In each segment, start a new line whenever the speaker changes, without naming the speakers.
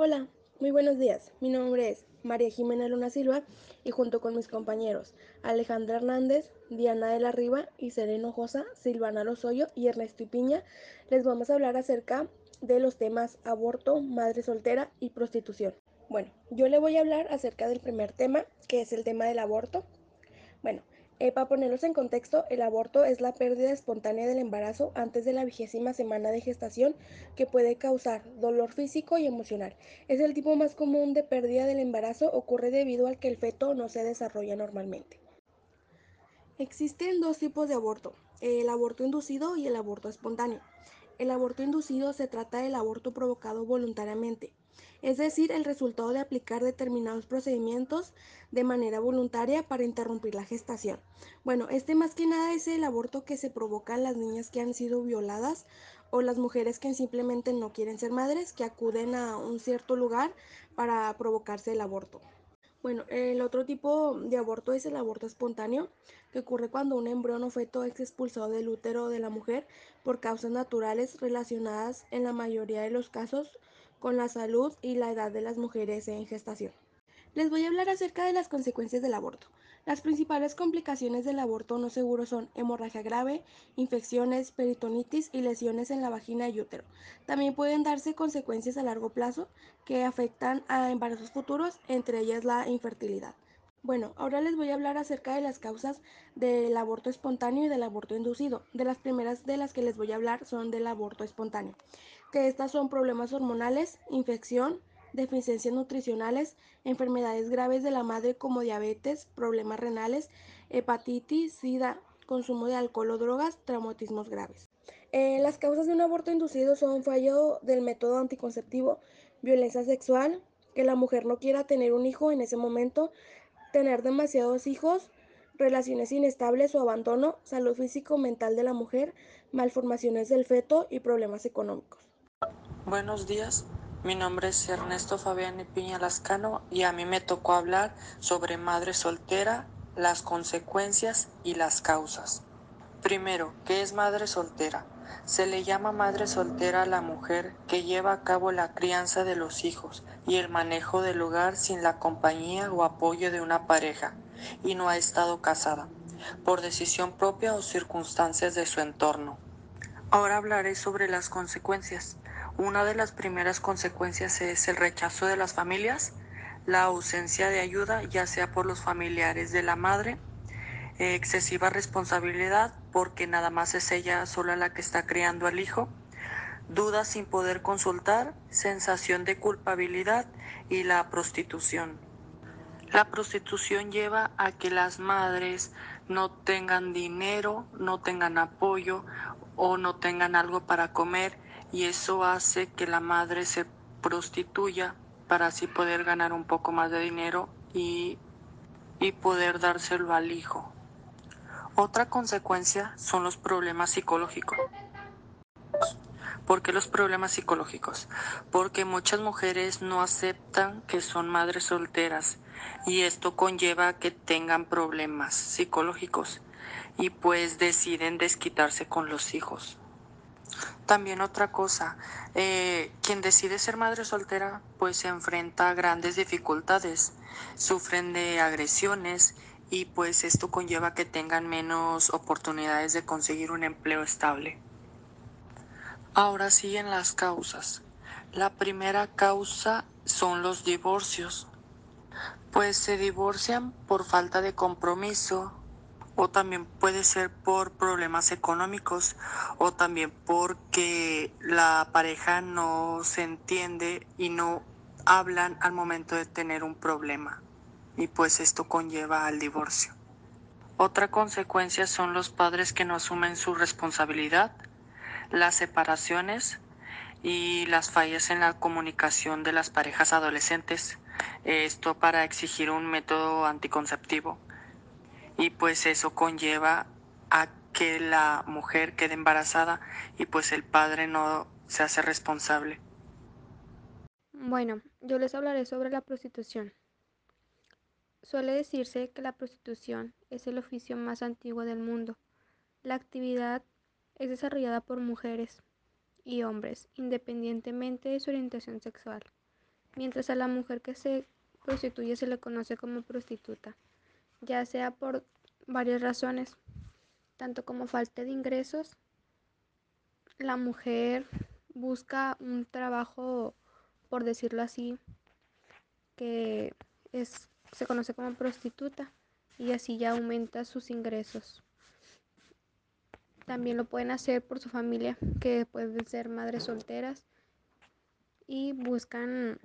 Hola, muy buenos días. Mi nombre es María Jimena Luna Silva y junto con mis compañeros Alejandra Hernández, Diana de la Riva, Sereno Josa, Silvana Lozoyo y Ernesto Piña les vamos a hablar acerca de los temas aborto, madre soltera y prostitución. Bueno, yo le voy a hablar acerca del primer tema, que es el tema del aborto. Bueno, eh, para ponerlos en contexto, el aborto es la pérdida espontánea del embarazo antes de la vigésima semana de gestación que puede causar dolor físico y emocional. Es el tipo más común de pérdida del embarazo, ocurre debido al que el feto no se desarrolla normalmente. Existen dos tipos de aborto, el aborto inducido y el aborto espontáneo. El aborto inducido se trata del aborto provocado voluntariamente, es decir, el resultado de aplicar determinados procedimientos de manera voluntaria para interrumpir la gestación. Bueno, este más que nada es el aborto que se provoca en las niñas que han sido violadas o las mujeres que simplemente no quieren ser madres, que acuden a un cierto lugar para provocarse el aborto. Bueno, el otro tipo de aborto es el aborto espontáneo, que ocurre cuando un embrión o feto es expulsado del útero de la mujer por causas naturales relacionadas en la mayoría de los casos con la salud y la edad de las mujeres en gestación. Les voy a hablar acerca de las consecuencias del aborto. Las principales complicaciones del aborto no seguro son hemorragia grave, infecciones, peritonitis y lesiones en la vagina y útero. También pueden darse consecuencias a largo plazo que afectan a embarazos futuros, entre ellas la infertilidad. Bueno, ahora les voy a hablar acerca de las causas del aborto espontáneo y del aborto inducido. De las primeras de las que les voy a hablar son del aborto espontáneo, que estas son problemas hormonales, infección, deficiencias nutricionales, enfermedades graves de la madre como diabetes, problemas renales, hepatitis, sida, consumo de alcohol o drogas, traumatismos graves. Eh, las causas de un aborto inducido son fallo del método anticonceptivo, violencia sexual, que la mujer no quiera tener un hijo en ese momento, tener demasiados hijos, relaciones inestables o abandono, salud físico-mental de la mujer, malformaciones del feto y problemas económicos.
Buenos días, mi nombre es Ernesto Fabián Piña Lascano y a mí me tocó hablar sobre madre soltera, las consecuencias y las causas. Primero, ¿qué es madre soltera? Se le llama madre soltera a la mujer que lleva a cabo la crianza de los hijos y el manejo del hogar sin la compañía o apoyo de una pareja y no ha estado casada, por decisión propia o circunstancias de su entorno. Ahora hablaré sobre las consecuencias. Una de las primeras consecuencias es el rechazo de las familias, la ausencia de ayuda, ya sea por los familiares de la madre, excesiva responsabilidad porque nada más es ella sola la que está criando al hijo, dudas sin poder consultar, sensación de culpabilidad y la prostitución. La prostitución lleva a que las madres no tengan dinero, no tengan apoyo o no tengan algo para comer y eso hace que la madre se prostituya para así poder ganar un poco más de dinero y, y poder dárselo al hijo. Otra consecuencia son los problemas psicológicos. ¿Por qué los problemas psicológicos? Porque muchas mujeres no aceptan que son madres solteras y esto conlleva que tengan problemas psicológicos y pues deciden desquitarse con los hijos. También otra cosa, eh, quien decide ser madre soltera pues se enfrenta a grandes dificultades, sufren de agresiones y pues esto conlleva que tengan menos oportunidades de conseguir un empleo estable. Ahora siguen las causas. La primera causa son los divorcios, pues se divorcian por falta de compromiso o también puede ser por problemas económicos o también porque la pareja no se entiende y no hablan al momento de tener un problema y pues esto conlleva al divorcio. Otra consecuencia son los padres que no asumen su responsabilidad las separaciones y las fallas en la comunicación de las parejas adolescentes. Esto para exigir un método anticonceptivo. Y pues eso conlleva a que la mujer quede embarazada y pues el padre no se hace responsable.
Bueno, yo les hablaré sobre la prostitución. Suele decirse que la prostitución es el oficio más antiguo del mundo. La actividad es desarrollada por mujeres y hombres, independientemente de su orientación sexual. mientras a la mujer que se prostituye se le conoce como prostituta, ya sea por varias razones, tanto como falta de ingresos, la mujer busca un trabajo, por decirlo así, que es, se conoce como prostituta y así ya aumenta sus ingresos. También lo pueden hacer por su familia, que pueden ser madres solteras y buscan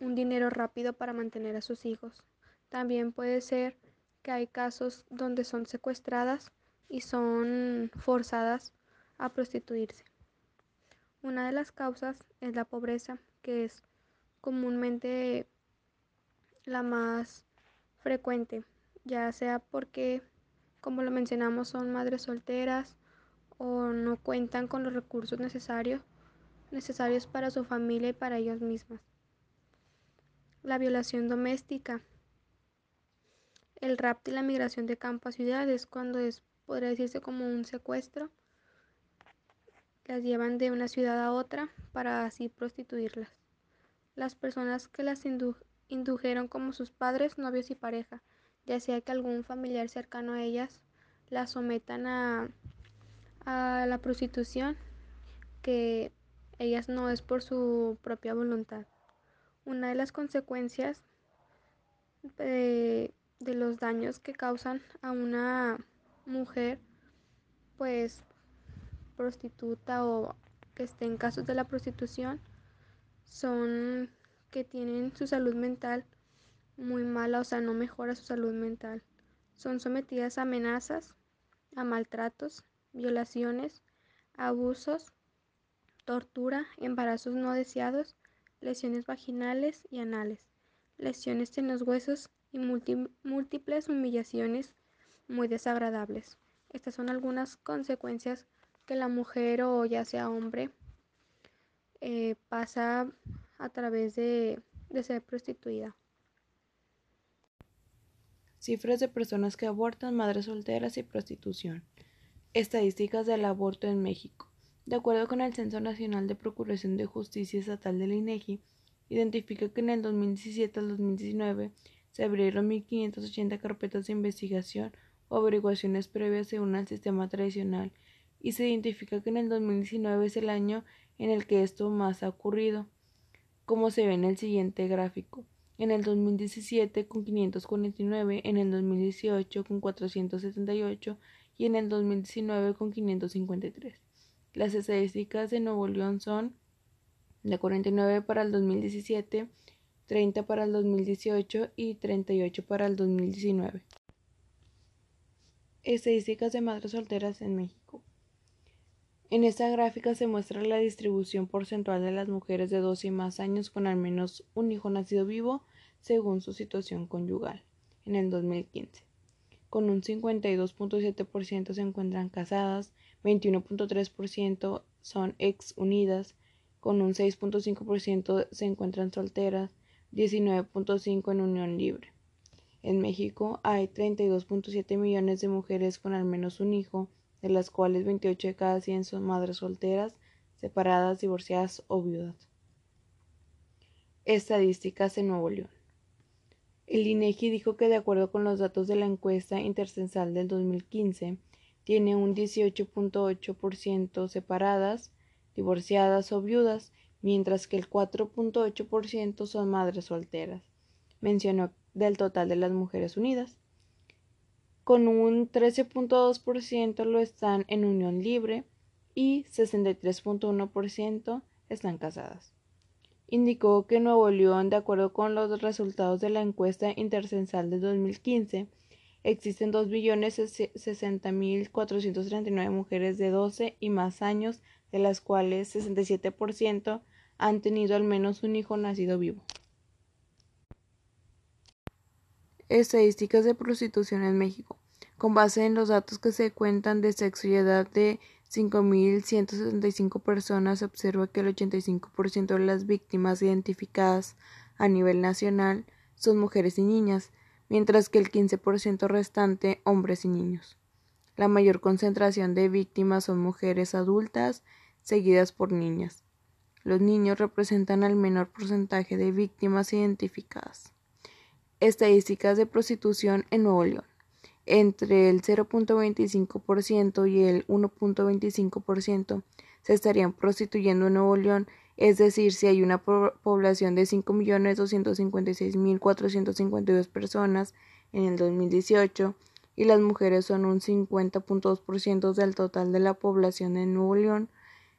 un dinero rápido para mantener a sus hijos. También puede ser que hay casos donde son secuestradas y son forzadas a prostituirse. Una de las causas es la pobreza, que es comúnmente la más frecuente, ya sea porque, como lo mencionamos, son madres solteras o no cuentan con los recursos necesarios, necesarios para su familia y para ellas mismas. La violación doméstica, el rapto y la migración de campo a ciudades, cuando es, podría decirse como un secuestro, las llevan de una ciudad a otra para así prostituirlas. Las personas que las indujeron como sus padres, novios y pareja, ya sea que algún familiar cercano a ellas las sometan a, a la prostitución, que ellas no es por su propia voluntad. Una de las consecuencias de, de los daños que causan a una mujer, pues prostituta o que esté en casos de la prostitución son que tienen su salud mental muy mala, o sea, no mejora su salud mental. Son sometidas a amenazas, a maltratos, violaciones, abusos, tortura, embarazos no deseados, lesiones vaginales y anales, lesiones en los huesos y múltiples humillaciones muy desagradables. Estas son algunas consecuencias que la mujer o ya sea hombre eh, pasa a través de, ser prostituida.
Cifras de personas que abortan, madres solteras y prostitución. Estadísticas del aborto en México. De acuerdo con el Censo Nacional de Procuración de Justicia Estatal del INEGI, identifica que en el 2017 al 2019 se abrieron 1.580 carpetas de investigación o averiguaciones previas según el sistema tradicional y se identifica que en el 2019 es el año en el que esto más ha ocurrido, como se ve en el siguiente gráfico. En el 2017 con 549, en el 2018 con 478 y en el 2019 con 553. Las estadísticas de Nuevo León son de 49 para el 2017, 30 para el 2018 y 38 para el 2019. Estadísticas de madres solteras en México. En esta gráfica se muestra la distribución porcentual de las mujeres de 12 y más años con al menos un hijo nacido vivo según su situación conyugal en el 2015. Con un 52.7% se encuentran casadas, 21.3% son ex unidas, con un 6.5% se encuentran solteras, 19.5% en unión libre. En México hay 32.7 millones de mujeres con al menos un hijo, de las cuales 28 de cada 100 son madres solteras, separadas, divorciadas o viudas. Estadísticas en Nuevo León. El INEGI dijo que de acuerdo con los datos de la encuesta intercensal del 2015, tiene un 18.8% separadas, divorciadas o viudas, mientras que el 4.8% son madres solteras. Mencionó del total de las mujeres unidas con un 13.2% lo están en unión libre y 63.1% están casadas. Indicó que Nuevo León, de acuerdo con los resultados de la encuesta intercensal de 2015, existen 2.060.439 mujeres de 12 y más años, de las cuales 67% han tenido al menos un hijo nacido vivo. Estadísticas de prostitución en México. Con base en los datos que se cuentan de sexo y edad de 5.175 personas, se observa que el 85% de las víctimas identificadas a nivel nacional son mujeres y niñas, mientras que el 15% restante hombres y niños. La mayor concentración de víctimas son mujeres adultas, seguidas por niñas. Los niños representan el menor porcentaje de víctimas identificadas. Estadísticas de prostitución en Nuevo León. Entre el 0.25% y el 1.25% se estarían prostituyendo en Nuevo León, es decir, si hay una población de 5.256.452 personas en el 2018 y las mujeres son un 50.2% del total de la población en Nuevo León,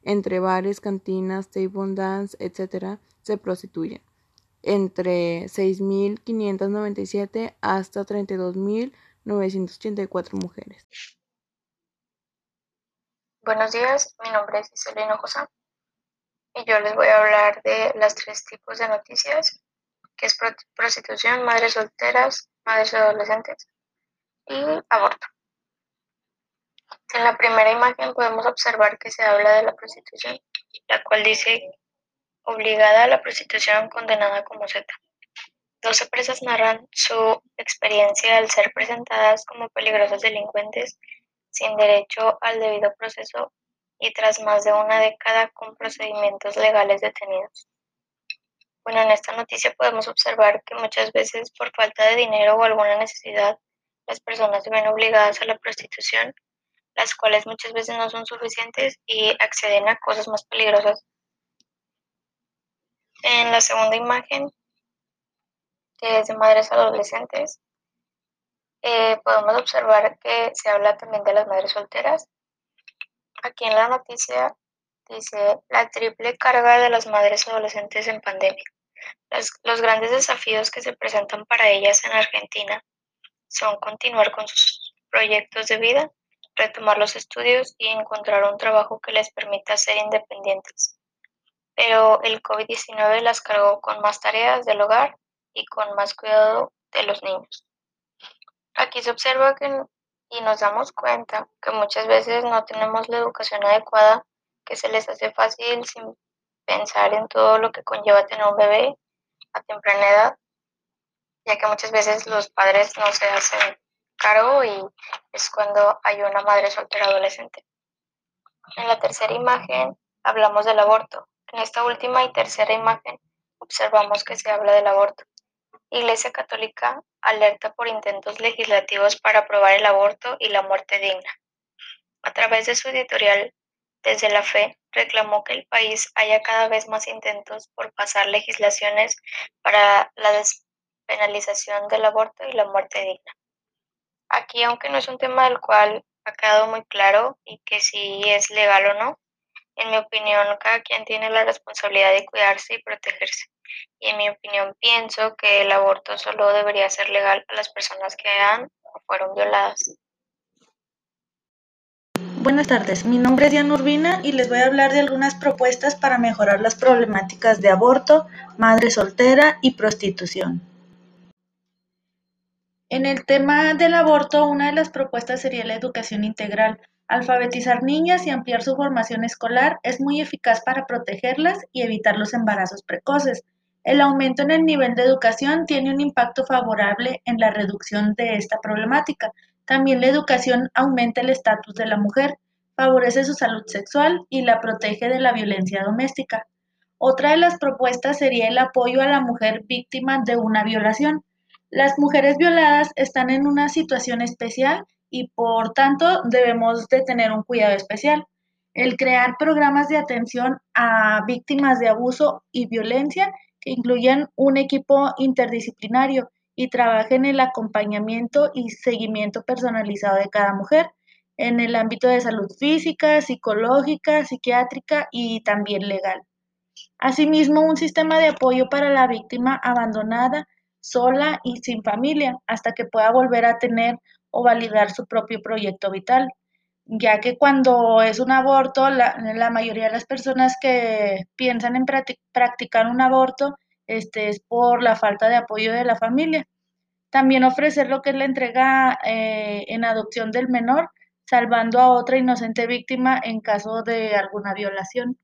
entre bares, cantinas, table dance, etc., se prostituyen. Entre 6.597 hasta 32.984 mujeres.
Buenos días, mi nombre es Isabel Hinojosa y yo les voy a hablar de las tres tipos de noticias, que es prostitución, madres solteras, madres adolescentes y aborto. En la primera imagen podemos observar que se habla de la prostitución, la cual dice obligada a la prostitución condenada como Z. Dos presas narran su experiencia al ser presentadas como peligrosas delincuentes sin derecho al debido proceso y tras más de una década con procedimientos legales detenidos. Bueno, en esta noticia podemos observar que muchas veces por falta de dinero o alguna necesidad, las personas se ven obligadas a la prostitución las cuales muchas veces no son suficientes y acceden a cosas más peligrosas. En la segunda imagen, que es de madres adolescentes, eh, podemos observar que se habla también de las madres solteras. Aquí en la noticia dice la triple carga de las madres adolescentes en pandemia. los grandes desafíos que se presentan para ellas en Argentina son continuar con sus proyectos de vida, retomar los estudios y encontrar un trabajo que les permita ser independientes. Pero el COVID-19 las cargó con más tareas del hogar y con más cuidado de los niños. Aquí se observa que y nos damos cuenta que muchas veces no tenemos la educación adecuada, que se les hace fácil sin pensar en todo lo que conlleva tener un bebé a temprana edad, ya que muchas veces los padres no se hacen cargo y es cuando hay una madre soltera adolescente. En la tercera imagen hablamos del aborto. En esta última y tercera imagen observamos que se habla del aborto. Iglesia Católica alerta por intentos legislativos para aprobar el aborto y la muerte digna. A través de su editorial Desde la Fe, reclamó que el país haya cada vez más intentos por pasar legislaciones para la despenalización del aborto y la muerte digna. Aquí, aunque no es un tema del cual ha quedado muy claro y que si es legal o no, en mi opinión, cada quien tiene la responsabilidad de cuidarse y protegerse. Y en mi opinión, pienso que el aborto solo debería ser legal a las personas que han o fueron violadas.
Buenas tardes, mi nombre es Diana Urbina y les voy a hablar de algunas propuestas para mejorar las problemáticas de aborto, madre soltera y prostitución. En el tema del aborto, una de las propuestas sería la educación integral. Alfabetizar niñas y ampliar su formación escolar es muy eficaz para protegerlas y evitar los embarazos precoces. El aumento en el nivel de educación tiene un impacto favorable en la reducción de esta problemática. También la educación aumenta el estatus de la mujer, favorece su salud sexual y la protege de la violencia doméstica. Otra de las propuestas sería el apoyo a la mujer víctima de una violación. Las mujeres violadas están en una situación especial y por tanto debemos de tener un cuidado especial. El crear programas de atención a víctimas de abuso y violencia que incluyan un equipo interdisciplinario y trabajen en el acompañamiento y seguimiento personalizado de cada mujer en el ámbito de salud física, psicológica, psiquiátrica y también legal. Asimismo, un sistema de apoyo para la víctima abandonada sola y sin familia hasta que pueda volver a tener o validar su propio proyecto vital, ya que cuando es un aborto, la, mayoría de las personas que piensan en practicar un aborto este, es por la falta de apoyo de la familia. También ofrecer lo que es la entrega eh, en adopción del menor, salvando a otra inocente víctima en caso de alguna violación.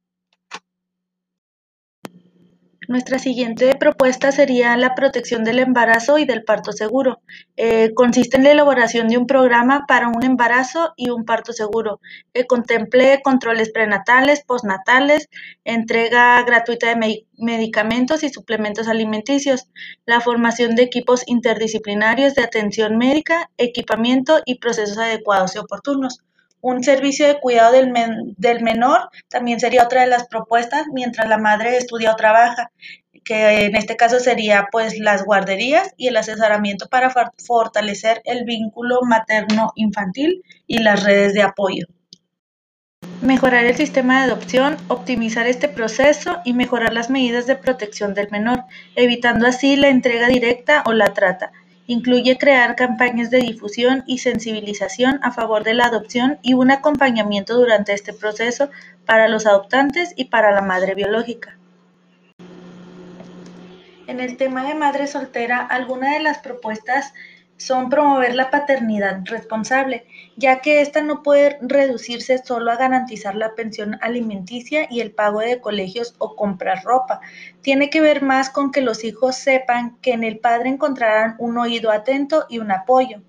Nuestra siguiente propuesta sería la protección del embarazo y del parto seguro. Eh, consiste en la elaboración de un programa para un embarazo y un parto seguro, que contemple controles prenatales, postnatales, entrega gratuita de medicamentos y suplementos alimenticios, la formación de equipos interdisciplinarios de atención médica, equipamiento y procesos adecuados y oportunos. Un servicio de cuidado del, menor también sería otra de las propuestas mientras la madre estudia o trabaja, que en este caso sería pues las guarderías y el asesoramiento para fortalecer el vínculo materno-infantil y las redes de apoyo. Mejorar el sistema de adopción, optimizar este proceso y mejorar las medidas de protección del menor, evitando así la entrega directa o la trata Incluye crear campañas de difusión y sensibilización a favor de la adopción y un acompañamiento durante este proceso para los adoptantes y para la madre biológica. En el tema de madre soltera, algunas de las propuestas son promover la paternidad responsable, ya que ésta no puede reducirse solo a garantizar la pensión alimenticia y el pago de colegios o comprar ropa. Tiene que ver más con que los hijos sepan que en el padre encontrarán un oído atento y un apoyo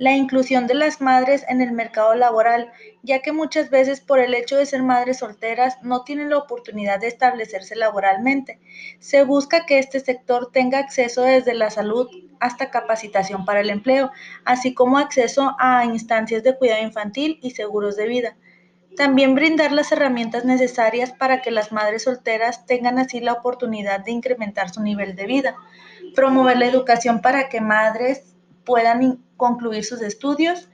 la inclusión de las madres en el mercado laboral, ya que muchas veces por el hecho de ser madres solteras no tienen la oportunidad de establecerse laboralmente. Se busca que este sector tenga acceso desde la salud hasta capacitación para el empleo, así como acceso a instancias de cuidado infantil y seguros de vida. También brindar las herramientas necesarias para que las madres solteras tengan así la oportunidad de incrementar su nivel de vida. Promover la educación para que madres puedan concluir sus estudios,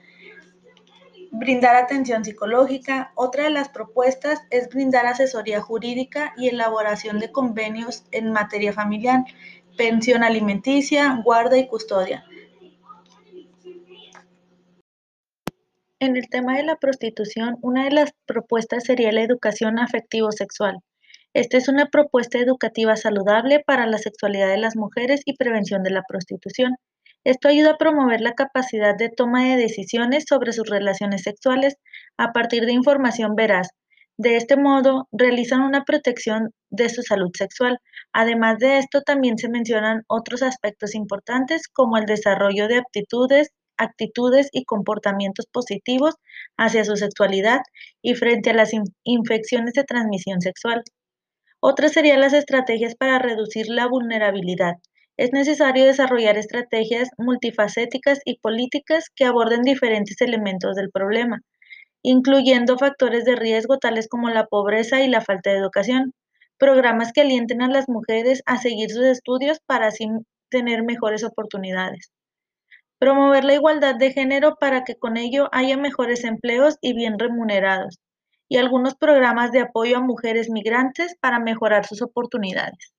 brindar atención psicológica. Otra de las propuestas es brindar asesoría jurídica y elaboración de convenios en materia familiar, pensión alimenticia, guarda y custodia. En el tema de la prostitución, una de las propuestas sería la educación afectivo-sexual. Esta es una propuesta educativa saludable para la sexualidad de las mujeres y prevención de la prostitución. Esto ayuda a promover la capacidad de toma de decisiones sobre sus relaciones sexuales a partir de información veraz. De este modo, realizan una protección de su salud sexual. Además de esto, también se mencionan otros aspectos importantes como el desarrollo de aptitudes, actitudes y comportamientos positivos hacia su sexualidad y frente a las infecciones de transmisión sexual. Otras serían las estrategias para reducir la vulnerabilidad. Es necesario desarrollar estrategias multifacéticas y políticas que aborden diferentes elementos del problema, incluyendo factores de riesgo tales como la pobreza y la falta de educación, programas que alienten a las mujeres a seguir sus estudios para así tener mejores oportunidades. Promover la igualdad de género para que con ello haya mejores empleos y bien remunerados, y algunos programas de apoyo a mujeres migrantes para mejorar sus oportunidades.